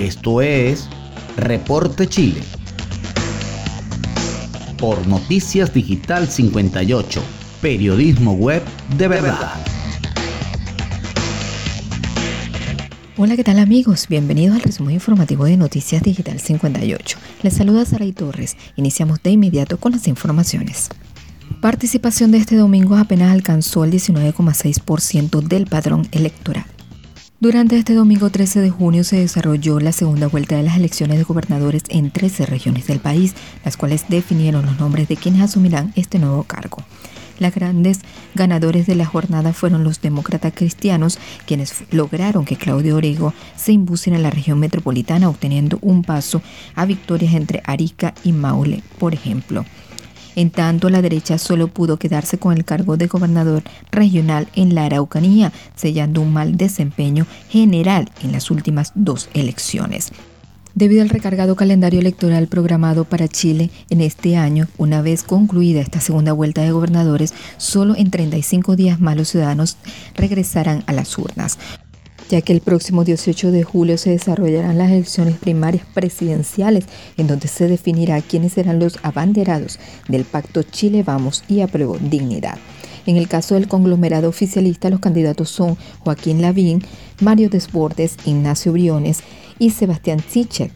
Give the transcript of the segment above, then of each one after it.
Esto es Reporte Chile. Por Noticias Digital 58, periodismo web de verdad. Hola, ¿qué tal amigos? Bienvenidos al resumen informativo de Noticias Digital 58. Les saluda Saray Torres. Iniciamos de inmediato con las informaciones. Participación de este domingo apenas alcanzó el 19,6% del padrón electoral. Durante este domingo 13 de junio se desarrolló la segunda vuelta de las elecciones de gobernadores en 13 regiones del país, las cuales definieron los nombres de quienes asumirán este nuevo cargo. Las grandes ganadores de la jornada fueron los demócratas cristianos, quienes lograron que Claudio Orego se impusiera en la región metropolitana, obteniendo un paso a victorias entre Arica y Maule, por ejemplo. En tanto, la derecha solo pudo quedarse con el cargo de gobernador regional en la Araucanía, sellando un mal desempeño general en las últimas dos elecciones. Debido al recargado calendario electoral programado para Chile en este año, una vez concluida esta segunda vuelta de gobernadores, solo en 35 días más los ciudadanos regresarán a las urnas ya que el próximo 18 de julio se desarrollarán las elecciones primarias presidenciales, en donde se definirá quiénes serán los abanderados del pacto Chile Vamos y Apruebo Dignidad. En el caso del conglomerado oficialista, los candidatos son Joaquín Lavín, Mario Desbordes, Ignacio Briones y Sebastián Sichel.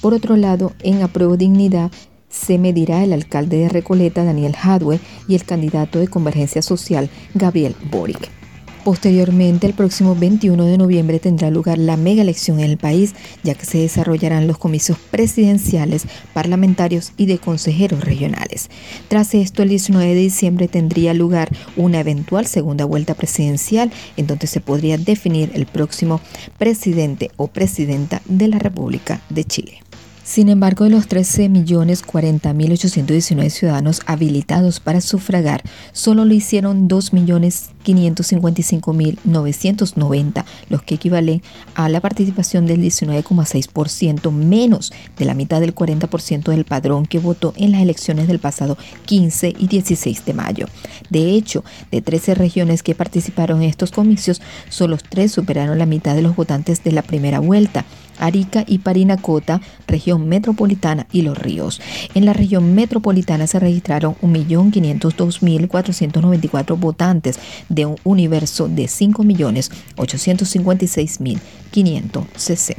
Por otro lado, en Apruebo Dignidad se medirá el alcalde de Recoleta, Daniel Hadwe, y el candidato de Convergencia Social, Gabriel Boric. Posteriormente, el próximo 21 de noviembre tendrá lugar la mega elección en el país, ya que se desarrollarán los comicios presidenciales, parlamentarios y de consejeros regionales. Tras esto, el 19 de diciembre tendría lugar una eventual segunda vuelta presidencial, en donde se podría definir el próximo presidente o presidenta de la República de Chile. Sin embargo, de los 13.040.819 ciudadanos habilitados para sufragar, solo lo hicieron 2.555.990, los que equivalen a la participación del 19,6%, menos de la mitad del 40% del padrón que votó en las elecciones del pasado 15 y 16 de mayo. De hecho, de 13 regiones que participaron en estos comicios, solo tres superaron la mitad de los votantes de la primera vuelta. Arica y Parinacota, región metropolitana y Los Ríos. En la región metropolitana se registraron 1.502.494 votantes de un universo de 5.856.560.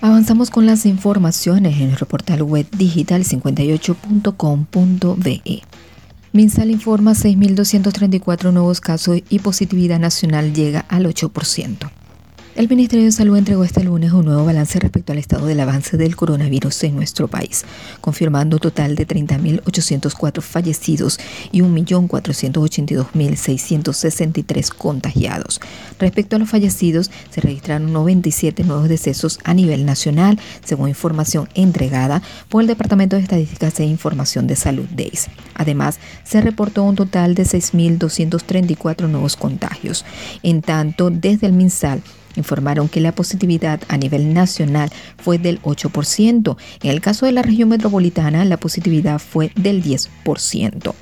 Avanzamos con las informaciones en el reportal web digital 58.com.be. Minsal informa 6.234 nuevos casos y positividad nacional llega al 8%. El Ministerio de Salud entregó este lunes un nuevo balance respecto al estado del avance del coronavirus en nuestro país, confirmando un total de 30.804 fallecidos y 1.482.663 contagiados. Respecto a los fallecidos, se registraron 97 nuevos decesos a nivel nacional, según información entregada por el Departamento de Estadísticas e Información de Salud DEIS. Además, se reportó un total de 6.234 nuevos contagios. En tanto, desde el MinSal, informaron que la positividad a nivel nacional fue del 8%. En el caso de la región metropolitana, la positividad fue del 10%.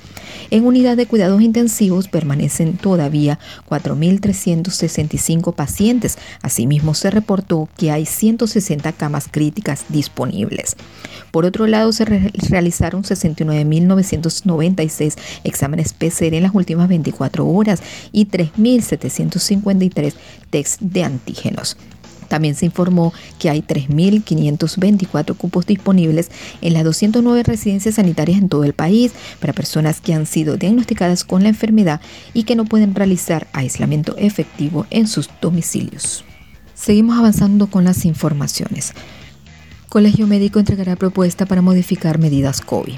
En unidad de cuidados intensivos permanecen todavía 4.365 pacientes. Asimismo, se reportó que hay 160 camas críticas disponibles. Por otro lado, se realizaron 69.996 exámenes PCR en las últimas 24 horas y 3.753 test de antígenos. También se informó que hay 3.524 cupos disponibles en las 209 residencias sanitarias en todo el país para personas que han sido diagnosticadas con la enfermedad y que no pueden realizar aislamiento efectivo en sus domicilios. Seguimos avanzando con las informaciones. Colegio Médico entregará propuesta para modificar medidas COVID.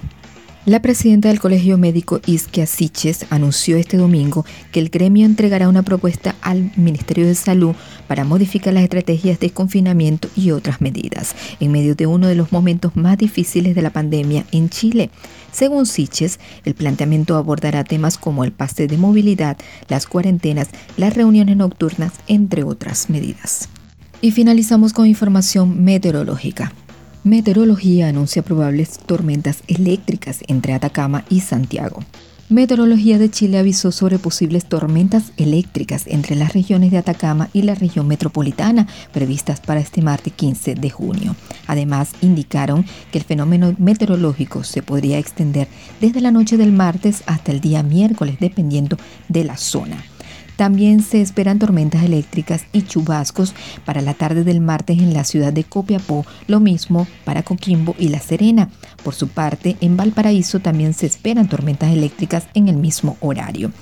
La presidenta del Colegio Médico Isquia Siches anunció este domingo que el gremio entregará una propuesta al Ministerio de Salud para modificar las estrategias de confinamiento y otras medidas en medio de uno de los momentos más difíciles de la pandemia en Chile. Según Siches, el planteamiento abordará temas como el pase de movilidad, las cuarentenas, las reuniones nocturnas, entre otras medidas. Y finalizamos con información meteorológica. Meteorología anuncia probables tormentas eléctricas entre Atacama y Santiago. Meteorología de Chile avisó sobre posibles tormentas eléctricas entre las regiones de Atacama y la región metropolitana previstas para este martes 15 de junio. Además, indicaron que el fenómeno meteorológico se podría extender desde la noche del martes hasta el día miércoles, dependiendo de la zona. También se esperan tormentas eléctricas y chubascos para la tarde del martes en la ciudad de Copiapó, lo mismo para Coquimbo y La Serena. Por su parte, en Valparaíso también se esperan tormentas eléctricas en el mismo horario.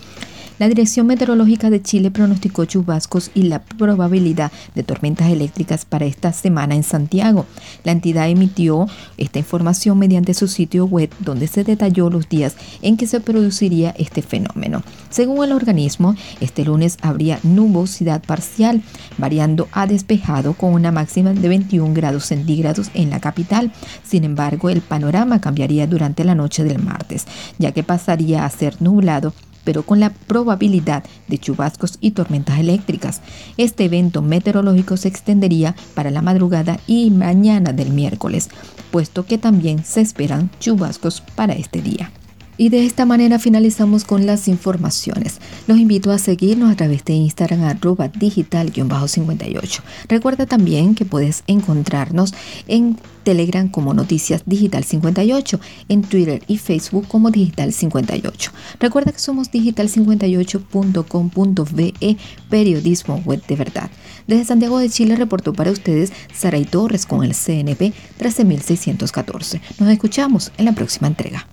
La Dirección Meteorológica de Chile pronosticó chubascos y la probabilidad de tormentas eléctricas para esta semana en Santiago. La entidad emitió esta información mediante su sitio web donde se detalló los días en que se produciría este fenómeno. Según el organismo, este lunes habría nubosidad parcial, variando a despejado con una máxima de 21 grados centígrados en la capital. Sin embargo, el panorama cambiaría durante la noche del martes, ya que pasaría a ser nublado pero con la probabilidad de chubascos y tormentas eléctricas. Este evento meteorológico se extendería para la madrugada y mañana del miércoles, puesto que también se esperan chubascos para este día. Y de esta manera finalizamos con las informaciones. Los invito a seguirnos a través de Instagram arroba digital-58. Recuerda también que puedes encontrarnos en Telegram como Noticias Digital 58, en Twitter y Facebook como Digital 58. Recuerda que somos digital58.com.be, periodismo web de verdad. Desde Santiago de Chile reportó para ustedes Saray Torres con el CNP 13614. Nos escuchamos en la próxima entrega.